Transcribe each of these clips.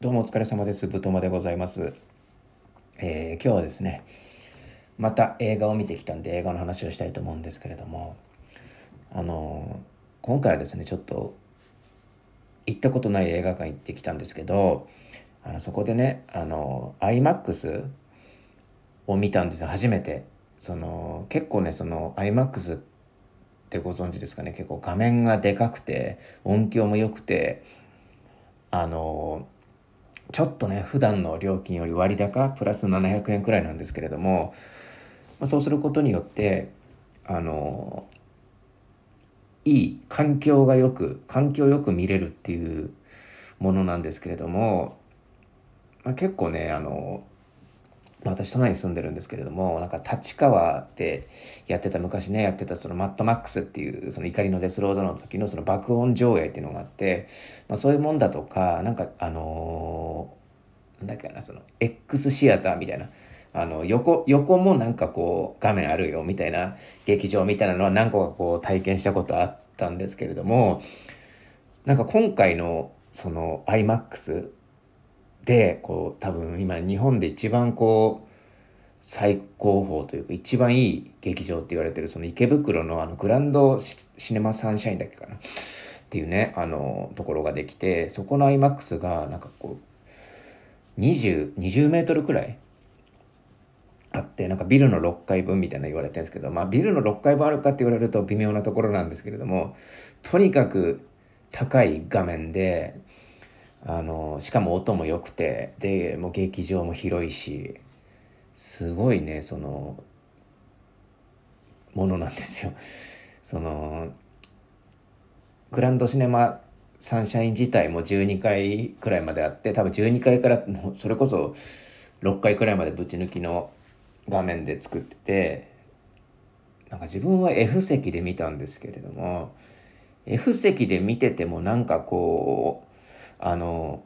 どうもお疲れ様です。ぶとまでございます。えー、今日はですね、また映画を見てきたんで映画の話をしたいと思うんですけれども、あの今回はですね、ちょっと行ったことない映画館行ってきたんですけど、あのそこでね、あの IMAX を見たんです、初めて。その結構ね、その IMAX ってご存知ですかね、結構画面がでかくて、音響も良くて、あのちょっとね普段の料金より割高プラス700円くらいなんですけれども、まあ、そうすることによってあのいい環境がよく環境よく見れるっていうものなんですけれども、まあ、結構ねあの私都内に住んでるんですけれどもなんか立川でやってた昔ねやってたそのマッドマックスっていうその怒りのデスロードの時のその爆音上映っていうのがあって、まあ、そういうもんだとかなんかあのー、なんだっけなその X シアターみたいなあの横横もなんかこう画面あるよみたいな劇場みたいなのは何個かこう体験したことあったんですけれどもなんか今回のその IMAX でこう多分今日本で一番こう最高峰というか一番いい劇場って言われてるその池袋のあのグランドシネマサンシャインだっけかな？っていうねあのところができてそこの IMAX がなんかこう2020メートルくらい？あってなんかビルの6階分みたいな言われてるんですけどまあビルの6階分あるかって言われると微妙なところなんですけれどもとにかく高い画面であのしかも音も良くてでもう劇場も広いしすごいねそのものなんですよ。そのグランドシネマサンシャイン自体も12階くらいまであって多分12階からそれこそ6階くらいまでぶち抜きの画面で作っててなんか自分は F 席で見たんですけれども F 席で見ててもなんかこうあの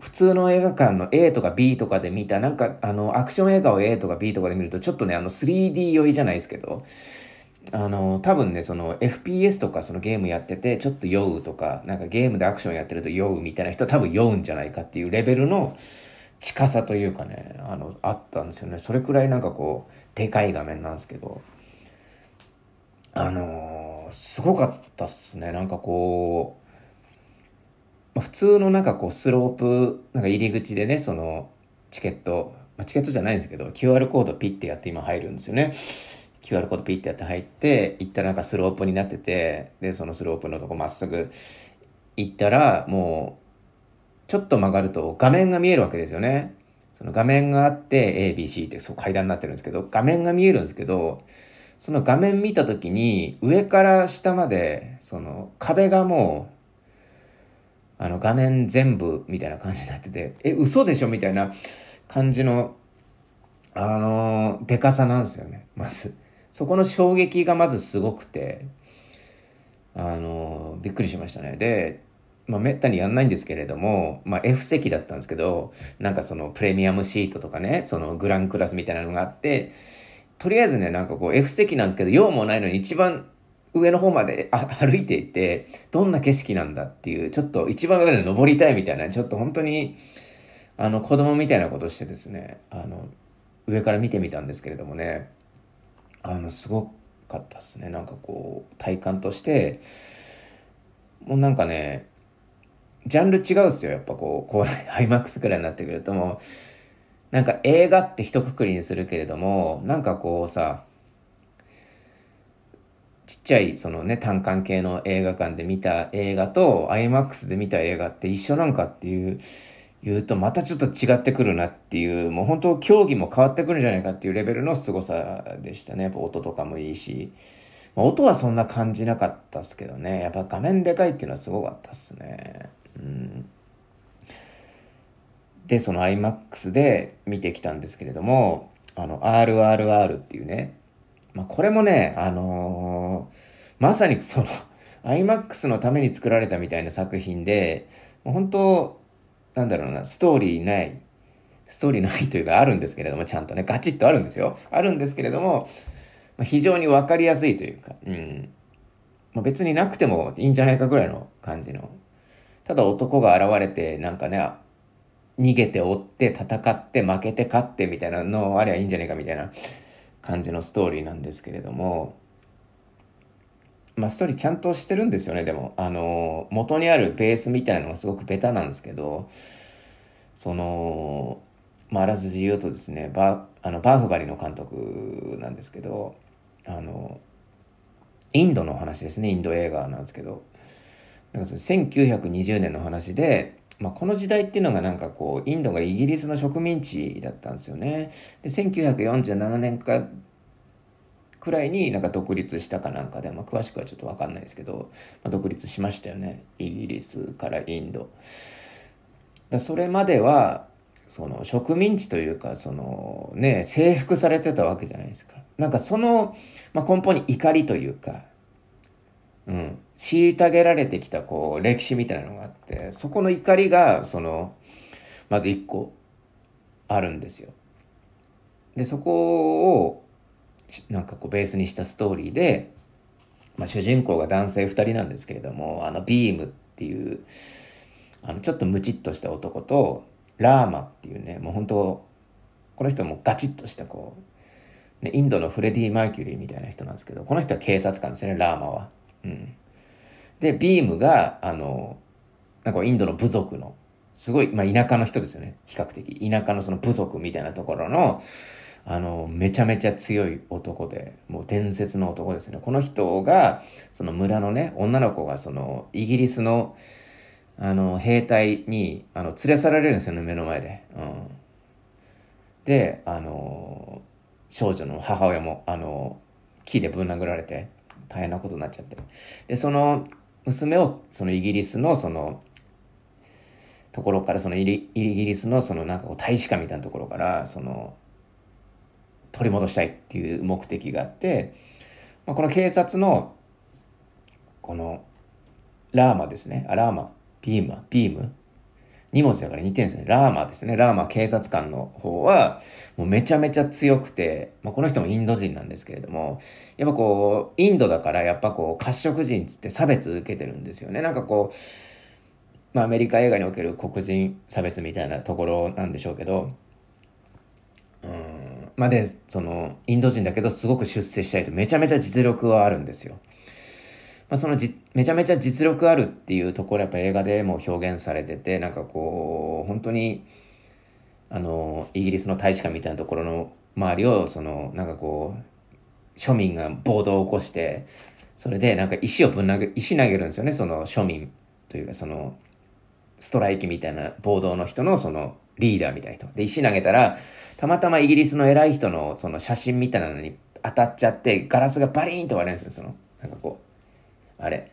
普通の映画館の A とか B とかで見たなんかあのアクション映画を A とか B とかで見るとちょっとねあの 3D 酔いじゃないですけどあの多分ねその FPS とかそのゲームやっててちょっと酔うとかなんかゲームでアクションやってると酔うみたいな人は多分酔うんじゃないかっていうレベルの近さというかねあのあったんですよね。それくらいなんかこうでかい画面なんですけどあの、すごかったっすね。なんかこうまあ、普通のなんかこうスロープなんか入り口でねそのチケット、まあ、チケットじゃないんですけど QR コードピッてやって今入るんですよね。QR コードピッてやって入って行ったらなんかスロープになっててでそのスロープのとこまっすぐ行ったらもうちょっと曲がると画面が見えるわけですよね。その画面があって ABC ってそう階段になってるんですけど画面が見えるんですけどその画面見た時に上から下までその壁がもうあの画面全部みたいな感じになってて、え、嘘でしょみたいな感じの、あの、でかさなんですよね、まず。そこの衝撃がまずすごくて、あの、びっくりしましたね。で、まあ、めったにやんないんですけれども、まあ、F 席だったんですけど、なんかそのプレミアムシートとかね、そのグランクラスみたいなのがあって、とりあえずね、なんかこう F 席なんですけど、用もないのに一番上の方まで歩いていてどんな景色なんだっていうちょっと一番上まで登りたいみたいなちょっと本当にあの子供みたいなことしてですねあの上から見てみたんですけれどもねあのすごかったっすね。なんかこう体感としてもうなんかねジャンル違うっすよ。やっぱこうこう IMAX くらいになってくるともうなんか映画って一括りにするけれどもなんかこうさちっちゃいそのね単館系の映画館で見た映画と IMAX で見た映画って一緒なんかっていう言うとまたちょっと違ってくるなっていうもう本当競技も変わってくるんじゃないかっていうレベルの凄さでしたね。やっぱ音とかもいいし、まあ、音はそんな感じなかったっすけどね。やっぱ画面でかいっていうのはすごかったっすね。うん。でその IMAX で見てきたんですけれどもあの RRR っていうねまあ、これもね、あのー、まさにその iMAX のために作られたみたいな作品で、もう本当、なんだろうな、ストーリーない、ストーリーないというかあるんですけれども、ちゃんとね、ガチッとあるんですよ。あるんですけれども、まあ、非常に分かりやすいというか、うん。まあ、別になくてもいいんじゃないかぐらいの感じの。ただ男が現れて、なんかね、逃げて追って戦って負けて勝ってみたいなのあればいいんじゃないかみたいな感じのストーリーなんですけれどもまあストーリーちゃんとしてるんですよねでも。あの元にあるベースみたいなのがすごくベタなんですけどそのまああらすじ言うとですねバあのバーフバリの監督なんですけどあのインドの話ですねインド映画なんですけど。なんかその1920年の話でまあ、この時代っていうのがなんかこうインドがイギリスの植民地だったんですよね。で1947年かくらいになんか独立したかなんかで、まあ、詳しくはちょっと分かんないですけど、まあ、独立しましたよねイギリスからインド。だそれまではその植民地というかそのね征服されてたわけじゃないですか。なんかその、まあ、根本に怒りというか、うん、虐げられてきたこう歴史みたいなのがあってそこの怒りがそのまず一個あるんですよ。でそこをなんかこうベースにしたストーリーで、まあ、主人公が男性2人なんですけれどもあのビームっていうあのちょっとムチっとした男とラーマっていうねもう本当この人もガチッとしたこう、ね、インドのフレディ・マーキュリーみたいな人なんですけどこの人は警察官ですねラーマは。でビームがあのなんかインドの部族のすごい、まあ、田舎の人ですよね。比較的。田舎のその部族みたいなところのあのめちゃめちゃ強い男でもう伝説の男ですね。この人がその村のね女の子がそのイギリスのあの兵隊にあの連れ去られるんですよね目の前で。うん、であの少女の母親もあの木でぶん殴られて。大変なことになっちゃって。でその娘をそのイギリスのそのところからそのイギリスのそのなんかこう大使館みたいなところからその取り戻したいっていう目的があって、まあ、この警察のこのラーマですね。あラーマ。ビームビーム。2文字だから似てるんですよね。ラーマですね。ラーマ警察官の方は、もうめちゃめちゃ強くて、まあ、この人もインド人なんですけれども、やっぱこう、インドだからやっぱこう、褐色人つって差別受けてるんですよね。なんかこう、まあ、アメリカ映画における黒人差別みたいなところなんでしょうけど、うん、まあで、その、インド人だけどすごく出世したいとめちゃめちゃ実力はあるんですよ。まあ、そのじめちゃめちゃ実力あるっていうところやっぱ映画でも表現されててなんかこう本当にあのイギリスの大使館みたいなところの周りをそのなんかこう庶民が暴動を起こしてそれでなんか石をぶん投げ石投げるんですよねその庶民というかそのストライキみたいな暴動の人のそのリーダーみたいな人。で石投げたらたまたまイギリスの偉い人のその写真みたいなのに当たっちゃってガラスがバリーンと割れるんですよその。なんかこうあれ、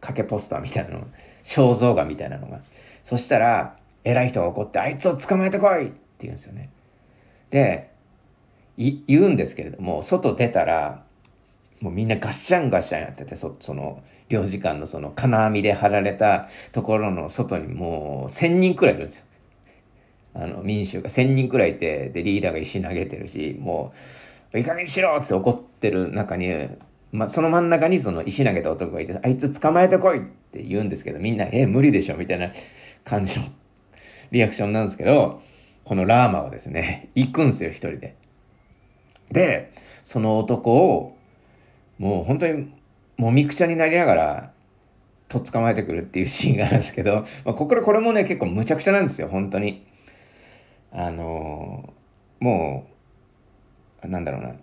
掛けポスターみたいなの、肖像画みたいなのが。そしたら、偉い人が怒って、あいつを捕まえてこいって言うんですよね。で、言うんですけれども、外出たら、もうみんなガッシャンガッシャンやってて、そその、領事館のその金網で張られたところの外にもう1000人くらいいるんですよ。あの、民衆が1000人くらいいて、で、リーダーが石投げてるし、もう、いい加減にしろって怒ってる中に、ま、その真ん中にその石投げた男がいて、あいつ捕まえてこいって言うんですけど、みんな、え、無理でしょみたいな感じの リアクションなんですけど、このラーマはですね、行くんですよ、一人で。で、その男を、もう本当に、もみくちゃになりながら、とっ捕まえてくるっていうシーンがあるんですけど、まあ、ここでこれもね、結構むちゃくちゃなんですよ、本当に。あのー、もう、なんだろうな。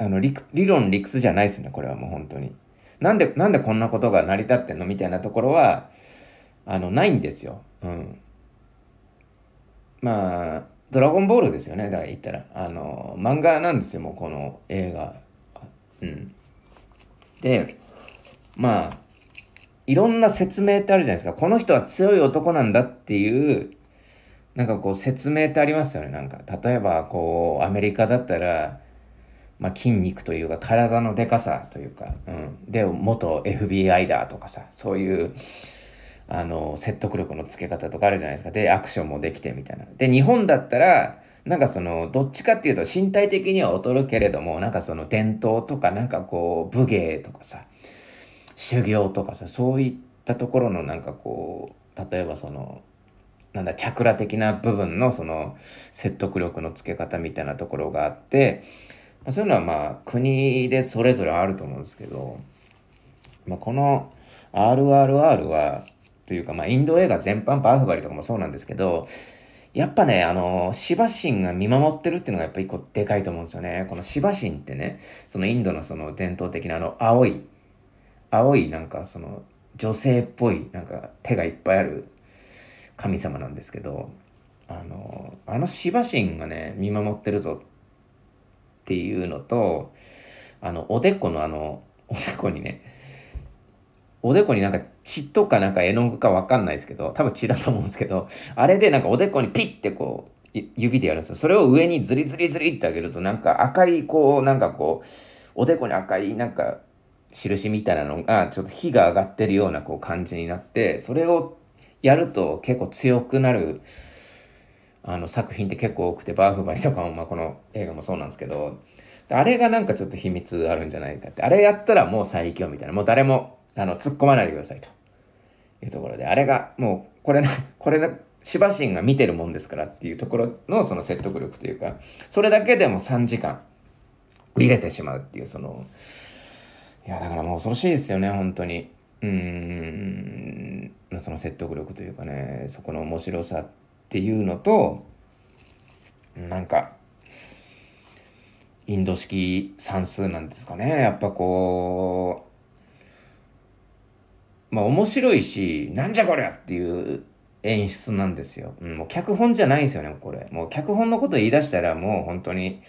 あの理理論理屈じゃないですねこれはもう本当に。なんでなんでこんなことが成り立ってんのみたいなところはあのないんですよ。うん。まあドラゴンボールですよねだから言ったら。あの漫画なんですよもうこの映画。うん。でまあいろんな説明ってあるじゃないですか。この人は強い男なんだっていうなんかこう説明ってありますよねなんか。例えばこうアメリカだったらまあ、筋肉というか体のでかさというか、うん、で元 FBI だとかさそういうあの説得力のつけ方とかあるじゃないですか。でアクションもできてみたいな。で日本だったらなんかそのどっちかっていうと身体的には劣るけれどもなんかその伝統とかなんかこう武芸とかさ修行とかさそういったところのなんかこう例えばそのなんだ、チャクラ的な部分のその説得力のつけ方みたいなところがあって、まあ、そういうのはまあ国でそれぞれあると思うんですけど、まあ、この RRR は、というかまあインド映画全般、バーフバリとかもそうなんですけど、やっぱね、あの、シバ神が見守ってるっていうのがやっぱ一個でかいと思うんですよね。このシバ神ってね、そのインドのその伝統的なあの青い、青いなんかその女性っぽいなんか手がいっぱいある神様なんですけど、あの、あのシバ神がね、見守ってるぞっていうのと、あの、おでこのあの、おでこにね、おでこになんか血とかなんか絵の具かわかんないですけど、多分血だと思うんですけど、あれでなんかおでこにピッてこう、指でやるんですよ。それを上にズリズリズリってあげるとなんか赤いこう、なんかこう、おでこに赤いなんか印みたいなのがちょっと火が上がってるようなこう感じになって、それをやると結構強くなるあの作品って結構多くて、バーフバリとかも、まあ、この映画もそうなんですけど、あれがなんかちょっと秘密あるんじゃないかって、あれやったらもう最強みたいな、もう誰もあの突っ込まないでくださいと。いうところで、あれがもうこれの、これの、しばしんが見てるもんですからっていうところのその説得力というか、それだけでも3時間見れてしまうっていう、その、いや、だからもう恐ろしいですよね、本当に。うーん、その説得力というかね、そこの面白さっていうのと、なんか、インド式算数なんですかね。やっぱこう、まあ面白いし、なんじゃこりゃっていう演出なんですよ。うん、もう脚本じゃないんですよね、これ。もう脚本のこと言い出したらもう本当に、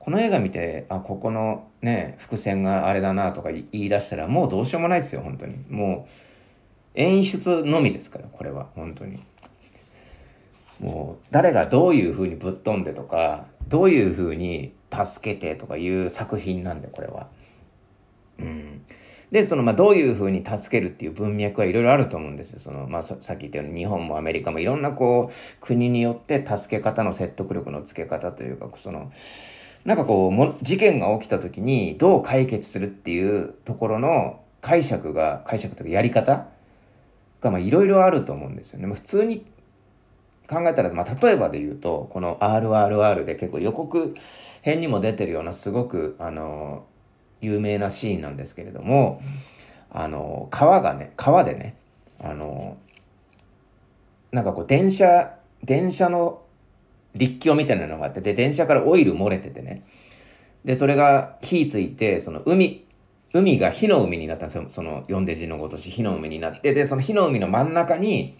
この映画見て、あ、ここのね、伏線があれだなとか言い出したらもうどうしようもないですよ、本当に。もう、演出のみですから、これは、本当に。もう、誰がどういう風にぶっ飛んでとか、どういう風に助けてとかいう作品なんで、これは。うん。で、その、まあ、どういう風に助けるっていう文脈はいろいろあると思うんですよ。その、まあ、さっき言ったように日本もアメリカもいろんなこう、国によって助け方の説得力のつけ方というか、その、なんかこうも事件が起きた時にどう解決するっていうところの解釈が解釈というかやり方がいろいろあると思うんですよね。普通に考えたら、まあ、例えばで言うとこの RRR で結構予告編にも出てるようなすごくあの有名なシーンなんですけれどもあの川がね川でねあのなんかこう電車電車の立橋みたいなのがあって、で、電車からオイル漏れててね。で、それが火ついて、その海、海が火の海になったんですよ。その四デジのごとし火の海になって、で、その火の海の真ん中に、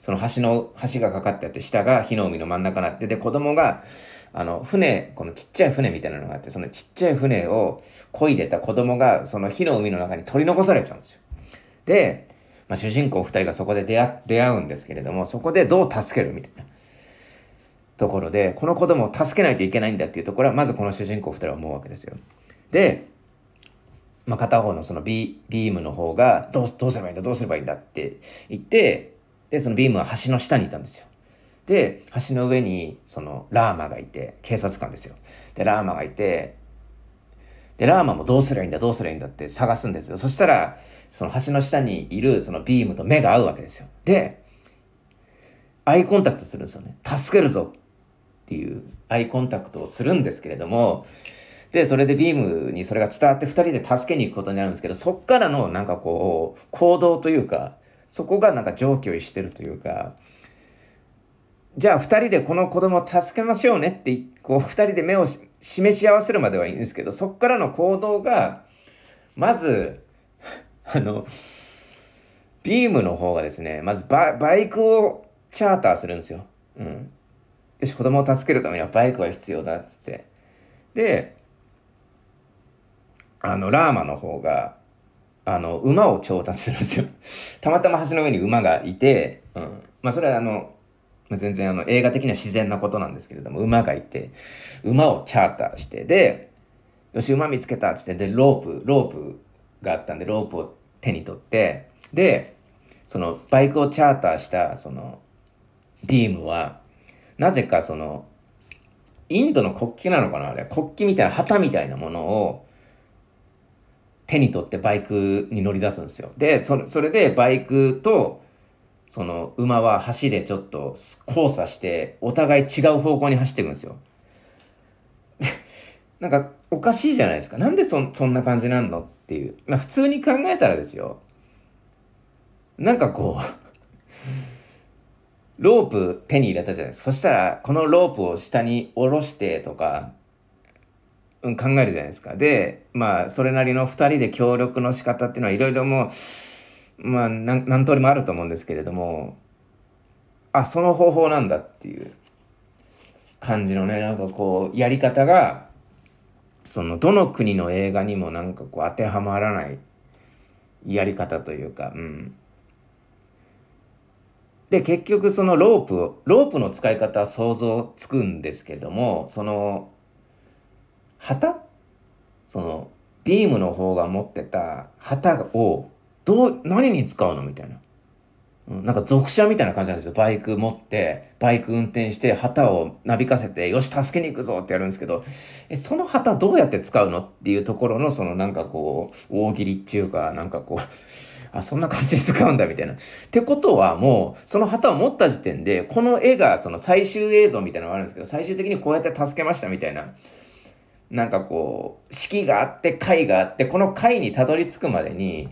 その橋の、橋がかかってあって、下が火の海の真ん中になって、で、子供が、あの、船、このちっちゃい船みたいなのがあって、そのちっちゃい船を漕いでた子供が、その火の海の中に取り残されちゃうんですよ。で、まあ、主人公二人がそこで出会出会うんですけれども、そこでどう助けるみたいな。ところで、この子供を助けないといけないんだっていうところは、まずこの主人公2人は思うわけですよ。で、まあ、片方のそのビビームの方がどう、どうすればいいんだ、どうすればいいんだって言って、で、そのビームは橋の下にいたんですよ。で、橋の上に、その、ラーマがいて、警察官ですよ。で、ラーマがいて、で、ラーマもどうすりゃいいんだ、どうすりゃいいんだって探すんですよ。そしたら、その橋の下にいるそのビームと目が合うわけですよ。で、アイコンタクトするんですよね。助けるぞっていうアイコンタクトをするんですけれども、で、それでビームにそれが伝わって2人で助けに行くことになるんですけど、そっからのなんかこう、行動というか、そこがなんか上気をしてるというか、じゃあ2人でこの子供を助けましょうねって、こう2人で目を示し合わせるまではいいんですけど、そっからの行動が、まず、あの、ビームの方がですね、まずババイクをチャーターするんですよ。うん。よし、子供を助けるためにはバイクは必要だっつって。で、あの、ラーマの方が、あの、馬を調達するんですよ。たまたま橋の上に馬がいて、うん。まあ、それはあのま、全然あの、映画的には自然なことなんですけれども、馬がいて、馬をチャーターして、で、よし、馬見つけたっつって、で、ロープ、ロープがあったんで、ロープを手に取って、で、その、バイクをチャーターした、その、ビームは、なぜかその、インドの国旗なのかなあれ。国旗みたいな旗みたいなものを手に取ってバイクに乗り出すんですよ。で、それそれでバイクとその馬は橋でちょっと交差してお互い違う方向に走っていくんですよ。なんかおかしいじゃないですか。なんでそそんな感じなんのっていう。まあ普通に考えたらですよ。なんかこうロープ手に入れたじゃないですか。そしたら、このロープを下に下ろしてとか、考えるじゃないですか。で、まあ、それなりの二人で協力の仕方っていうのはいろいろもう、まあ、何通りもあると思うんですけれども、あ、その方法なんだっていう感じのね、なんかこう、やり方が、その、どの国の映画にもなんかこう、当てはまらないやり方というか、うん。で、結局そのロープロープの使い方は想像つくんですけども、その、旗？その、ビームの方が持ってた旗を、どう、何に使うのみたいな。うん、なんか属者みたいな感じなんですよ。バイク持って、バイク運転して、旗をなびかせて、よし、助けに行くぞってやるんですけど、え、その旗どうやって使うのっていうところの、そのなんかこう、大喜利っていうか、なんかこう、あ、そんな感じで使うんだみたいな。ってことはもう、その旗を持った時点で、この絵がその最終映像みたいなのがあるんですけど、最終的にこうやって助けましたみたいな。なんかこう、式があって、貝があって、この貝にたどり着くまでに、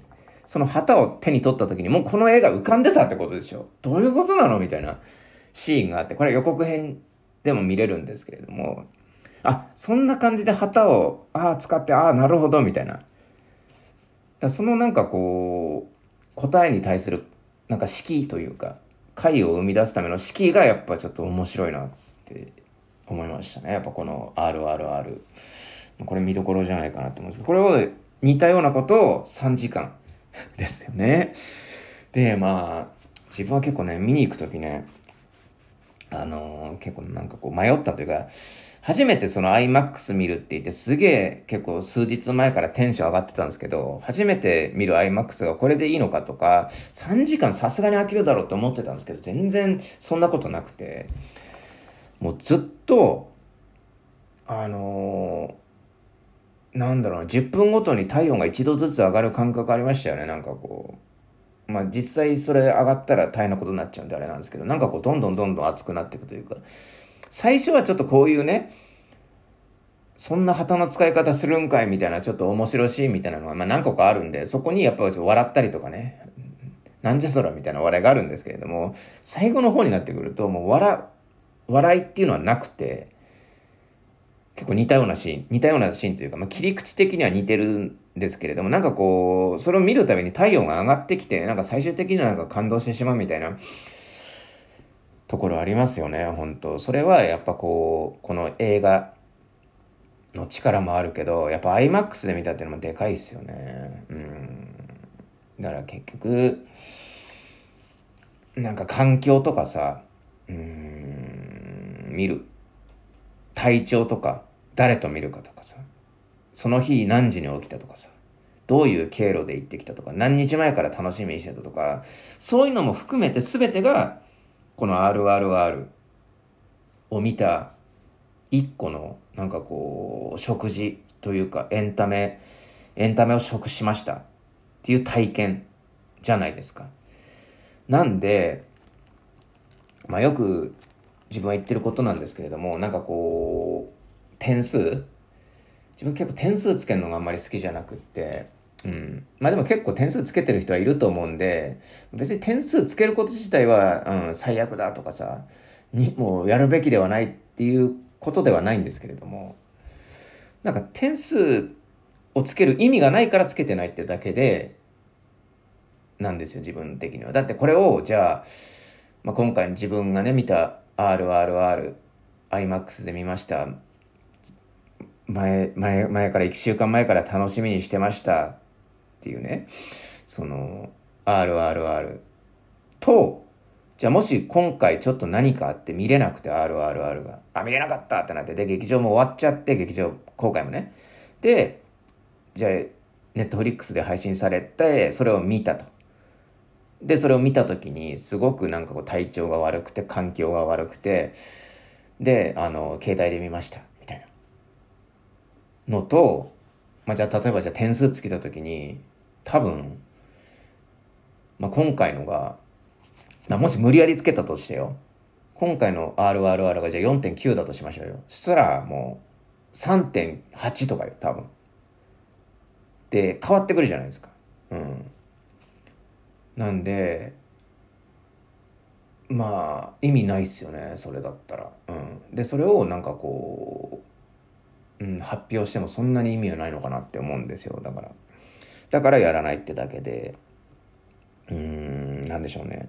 その旗を手に取った時にもうこの絵が浮かんでたってことでしょ？どういうことなの？みたいなシーンがあって、これ予告編でも見れるんですけれども、あ、そんな感じで旗を、ああ、使って、ああ、なるほど、みたいな。だそのなんかこう答えに対するなんか式というか解を生み出すための式がやっぱちょっと面白いなって思いましたね。やっぱこの RRR これ見どころじゃないかなと思うんですけど。これを似たようなことを3時間。ですよね。でまあ自分は結構ね見に行く時ねあのー、結構なんかこう迷ったというか初めてその iMAX 見るって言ってすげえ結構数日前からテンション上がってたんですけど、初めて見る iMAX がこれでいいのかとか、3時間さすがに飽きるだろうって思ってたんですけど、全然そんなことなくて、もうずっと、あのー、なんだろうな、10分ごとに体温が1度ずつ上がる感覚ありましたよね、なんかこう。まあ実際それ上がったら大変なことになっちゃうんであれなんですけど、なんかこうどんどんどんどん熱くなっていくというか、最初はちょっとこういうね、そんな旗の使い方するんかいみたいなちょっと面白いみたいなのが、まあ、何個かあるんで、そこにやっぱり笑ったりとかね、なんじゃそらみたいな笑いがあるんですけれども、最後の方になってくると、もう笑、笑いっていうのはなくて、結構似たようなシーン、似たようなシーンというか、まあ、切り口的には似てるんですけれども、なんかこう、それを見るたびに体温が上がってきて、なんか最終的にはなんか感動してしまうみたいな、ところありますよね、本当それはやっぱこう、この映画の力もあるけど、やっぱ IMAX で見たっていうのもでかいっすよね。うん。だから結局、なんか環境とかさ、うん、見る。体調とか、誰と見るかとかさ、その日何時に起きたとかさ、どういう経路で行ってきたとか、何日前から楽しみにしてたとか、そういうのも含めて全てがこの RRR を見た一個のなんかこう食事というかエンタメエンタメを食しました。っていう体験じゃないですか。なんで、まあ、よく自分は言ってることなんですけれどもなんかこう点数？自分結構点数つけるのがあんまり好きじゃなくってうん。まあでも結構点数つけてる人はいると思うんで、別に点数つけること自体は、うん、最悪だとかさ、にもうやるべきではないっていうことではないんですけれども、なんか点数をつける意味がないからつけてないってだけで、なんですよ、自分的には。だってこれを、じゃあ、まあ、今回自分がね、見た RRR、IMAX で見ました。前、前、前から1週間前から楽しみにしてましたっていうね、その、RRR と、じゃあもし今回ちょっと何かあって見れなくて RRR が、あ、見れなかったってなって、で、劇場も終わっちゃって、劇場公開もね。で、じゃあ、ネットフリックスで配信されて、それを見たと。で、それを見た時に、すごくなんかこう体調が悪くて、環境が悪くて、で、あの、携帯で見ました、みたいな。のと、まあ、じゃあ例えばじゃあ点数つけた時に多分、まあ、今回のがまあ、もし無理やりつけたとしてよ今回の RRR がじゃあ4.9だとしましょうよ。そしたらもう3.8とかよ多分。で変わってくるじゃないですか。うん。なんでまあ意味ないっすよねそれだったら。うん、でそれをなんかこう、うん、発表してもそんなに意味はないのかなって思うんですよだから。だからやらないってだけでうんなんでしょうね。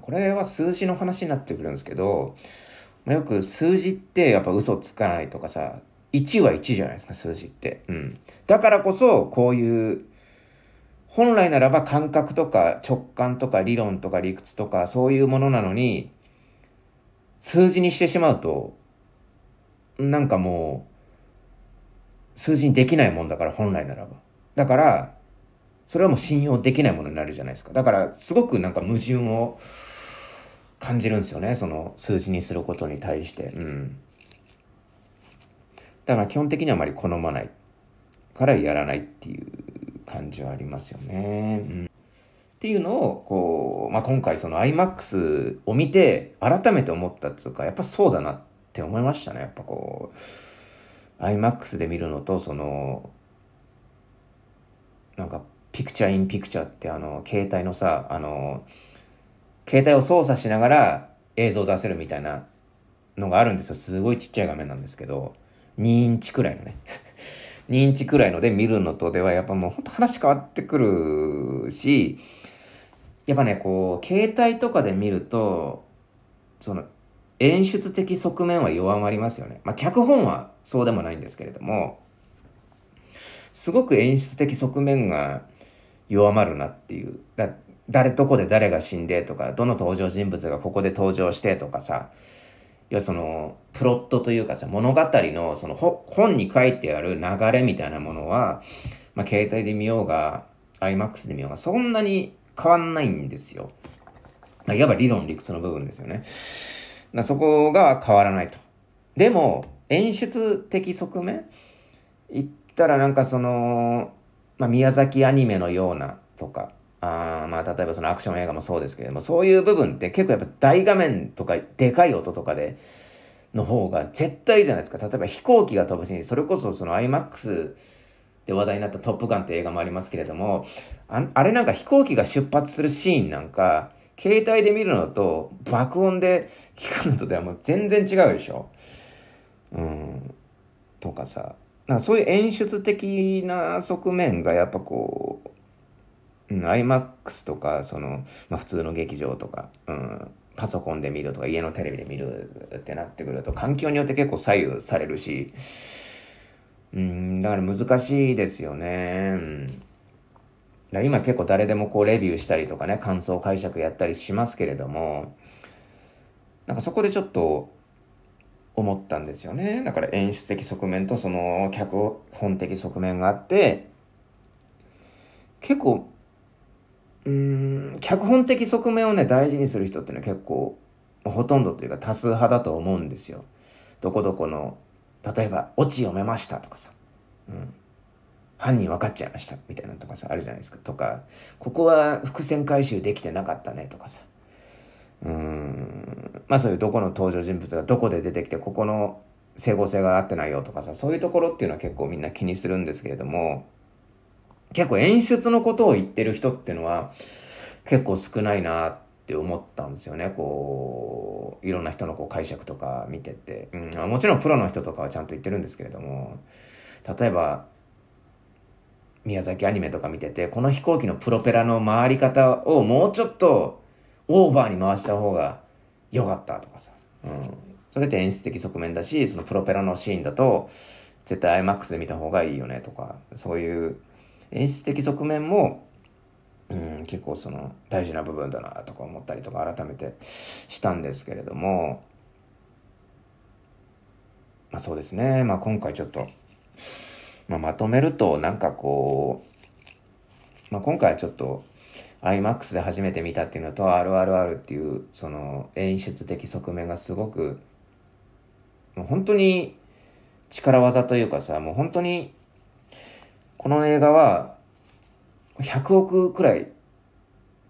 これは数字の話になってくるんですけど、まあ、よく数字ってやっぱ嘘つかないとかさ1は1じゃないですか数字って。うん、だからこそこういう本来ならば感覚とか直感とか理論とか理屈とかそういうものなのに数字にしてしまうとなんかもう数字にできないもんだから本来ならば。だからそれはもう信用できないものになるじゃないですか。だからすごくなんか矛盾を感じるんですよねその数字にすることに対して。うん。だから基本的にはあまり好まないからやらないっていう感じはありますよね。うん、っていうのをこう、まあ、今回その iMAX を見て改めて思ったっつうかやっぱそうだなって思いましたね。やっぱこう iMAX で見るのとそのなんかピクチャーインピクチャーってあの携帯のさあの携帯を操作しながら映像を出せるみたいなのがあるんですよ。すごいちっちゃい画面なんですけど2インチくらいのね。認知くらいので見るのとではやっぱもうほんと話変わってくるしやっぱねこう携帯とかで見るとその演出的側面は弱まりますよね。まあ脚本はそうでもないんですけれどもすごく演出的側面が弱まるなっていうだ誰どこで誰が死んでとかどの登場人物がここで登場してとかさ要はそのプロットというかさ物語のその本に書いてある流れみたいなものは、まあ、携帯で見ようが iMAX で見ようがそんなに変わんないんですよ。まあ、いわば理論理屈の部分ですよね。そこが変わらないと。でも演出的側面？言ったらなんかその、まあ、宮崎アニメのようなとかあまあ例えばそのアクション映画もそうですけれどもそういう部分って結構やっぱ大画面とかでかい音とかでの方が絶対いいじゃないですか。例えば飛行機が飛ぶシーンそれこそその IMAX で話題になった「トップガン」って映画もありますけれどもああれなんか飛行機が出発するシーンなんか携帯で見るのと爆音で聞くのとではもう全然違うでしょ。うん、とかさ。なんかそういう演出的な側面がやっぱこううん、iMAX とかその、まあ、普通の劇場とか、うん、パソコンで見るとか家のテレビで見るってなってくると環境によって結構左右されるし、うん、だから難しいですよね。うん今結構誰でもこうレビューしたりとかね感想解釈やったりしますけれどもなんかそこでちょっと思ったんですよねだから演出的側面とその脚本的側面があって結構うん脚本的側面をね大事にする人ってね結構ほとんどというか多数派だと思うんですよ。どこどこの例えば「オチ読めました」とかさ、うん、犯人分かっちゃいましたみたいなとかさあるじゃないですか。とかここは伏線回収できてなかったねとかさ。うん。まあそういうどこの登場人物がどこで出てきてここの整合性が合ってないよとかさそういうところっていうのは結構みんな気にするんですけれども結構演出のことを言ってる人っていうのは結構少ないなって思ったんですよね。こういろんな人のこう解釈とか見てて、うん、もちろんプロの人とかはちゃんと言ってるんですけれども例えば宮崎アニメとか見ててこの飛行機のプロペラの回り方をもうちょっとオーバーに回した方が良かったとかさ、うん、それって演出的側面だしそのプロペラのシーンだと絶対 IMAX で見た方がいいよねとかそういう演出的側面も、うん、結構その大事な部分だなとか思ったりとか改めてしたんですけれども、まあ、そうですね、まあ、今回ちょっと、まあ、まとめるとなんかこう、まあ、今回はちょっと iMAX で初めて見たっていうのと RRR っていうその演出的側面がすごくもう本当に力技というかさもう本当にこの映画は100億くらい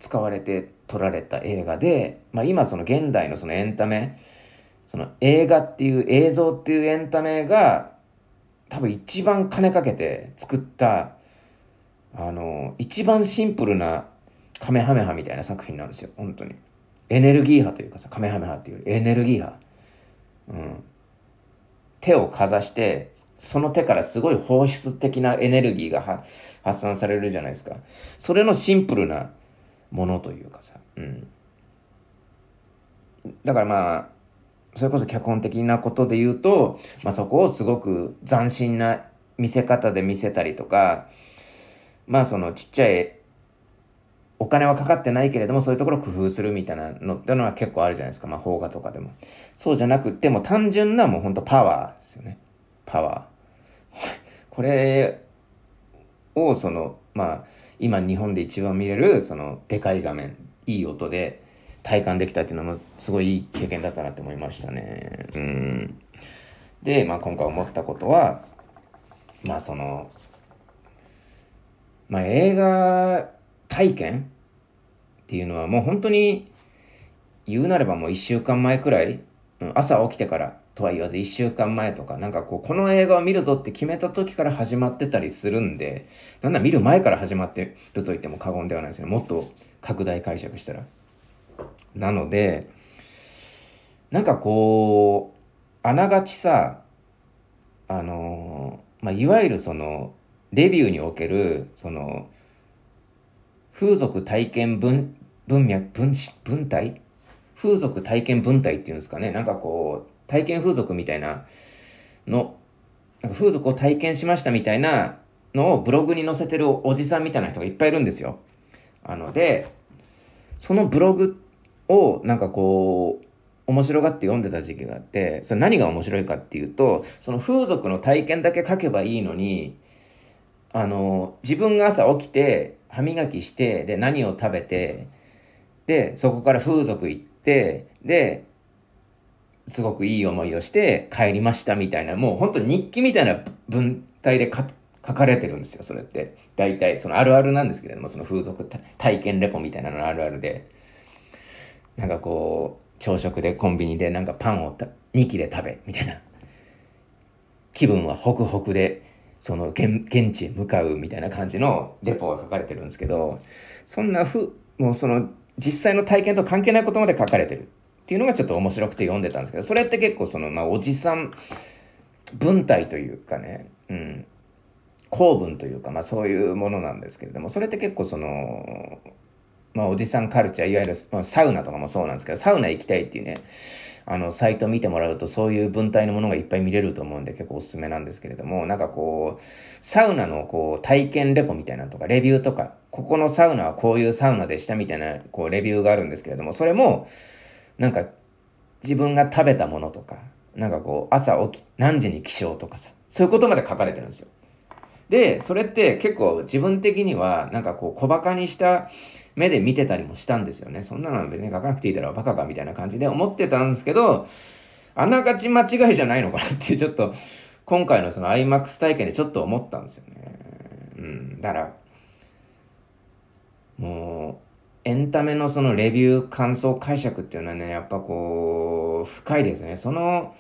使われて撮られた映画で、まあ、今その現代のそのエンタメその映画っていう映像っていうエンタメが多分一番金かけて作ったあの一番シンプルなカメハメハみたいな作品なんですよ本当に。エネルギー派というかさカメハメハっていうエネルギー派うん。手をかざしてその手からすごい放出的なエネルギーが発散されるじゃないですか。それのシンプルなものというかさ。うん。だからまあそれこそ脚本的なことで言うと、まあ、そこをすごく斬新な見せ方で見せたりとかまあそのちっちゃいお金はかかってないけれどもそういうところを工夫するみたいなのってのは結構あるじゃないですか、まあ、邦画とかでも。そうじゃなくても単純なもうほんとパワーですよね。パワーこれをそのまあ今日本で一番見れるそのでかい画面いい音で体感できたっていうのもすごいいい経験だったなって思いましたね。うん。で、まあ今回思ったことは、まあその、まあ映画体験っていうのはもう本当に言うなればもう1週間前くらい、朝起きてからとは言わず1週間前とか、なんかこう、この映画を見るぞって決めた時から始まってたりするんで、なんだ見る前から始まってると言っても過言ではないですね。もっと拡大解釈したら。なので、なんかこう、あながちさ、あの、まあ、いわゆるその、レビューにおける、その、風俗体験文、文脈、文、文体？風俗体験文体っていうんですかね。なんかこう、体験風俗みたいなの、なんか風俗を体験しましたみたいなのをブログに載せてるおじさんみたいな人がいっぱいいるんですよ。あので、そのブログをなんかこう面白がって読んでた時期があってそれ何が面白いかっていうとその風俗の体験だけ書けばいいのにあの自分が朝起きて歯磨きしてで何を食べてでそこから風俗行ってですごくいい思いをして帰りましたみたいなもう本当に日記みたいな文体で書かれてるんですよそれって。大体そのあるあるなんですけれどもその風俗体験レポみたいなのあるあるで。なんかこう朝食でコンビニでなんかパンを2切れ食べみたいな気分はホクホクでその現地へ向かうみたいな感じのレポが書かれてるんですけどそんなふもうその実際の体験と関係ないことまで書かれてる。っていうのがちょっと面白くて読んでたんですけどそれって結構そのまあおじさん文体というかね、うん、公文というかまあそういうものなんですけれどもそれって結構そのまあ、おじさんカルチャー、いわゆる、まあ、サウナとかもそうなんですけど、サウナ行きたいっていうね、あの、サイト見てもらうと、そういう文体のものがいっぱい見れると思うんで、結構おすすめなんですけれども、なんかこう、サウナのこう、体験レポみたいなとか、レビューとか、ここのサウナはこういうサウナでしたみたいな、こう、レビューがあるんですけれども、それも、なんか、自分が食べたものとか、なんかこう、朝起き、何時に起床とかさ、そういうことまで書かれてるんですよ。で、それって結構自分的には、なんかこう、小馬鹿にした目で見てたりもしたんですよね。そんなの別に書かなくていいだろう、バカかみたいな感じで思ってたんですけど、あながち間違いじゃないのかなって、ちょっと、今回のその IMAX 体験でちょっと思ったんですよね。うん。だから、もう、エンタメのそのレビュー、感想、解釈っていうのはね、やっぱこう、深いですね。その、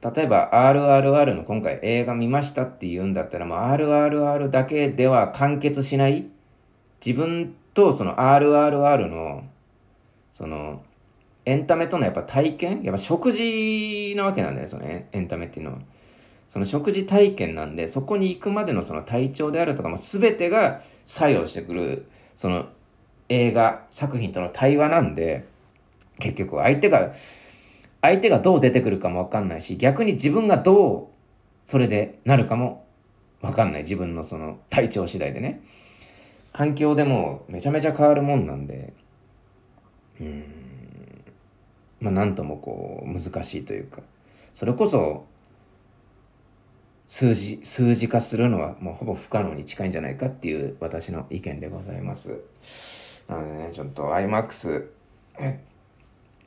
例えば RRR の今回映画見ましたって言うんだったらもう RRR だけでは完結しない自分とその RRR のそのエンタメとのやっぱ体験やっぱ食事なわけなんだよねそのエンタメっていうのは。その食事体験なんでそこに行くまでのその体調であるとか、まあ、全てが作用してくるその映画作品との対話なんで結局相手が相手がどう出てくるかもわかんないし逆に自分がどうそれでなるかもわかんない自分のその体調次第でね。環境でもめちゃめちゃ変わるもんなんで、うん、まあなんともこう難しいというか、それこそ数字、数字化するのはもうほぼ不可能に近いんじゃないかっていう私の意見でございます。なのでね、ちょっと iMAX、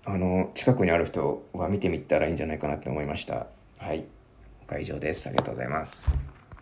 あの、近くにある人は見てみたらいいんじゃないかなって思いました。はい。以上です。ありがとうございます。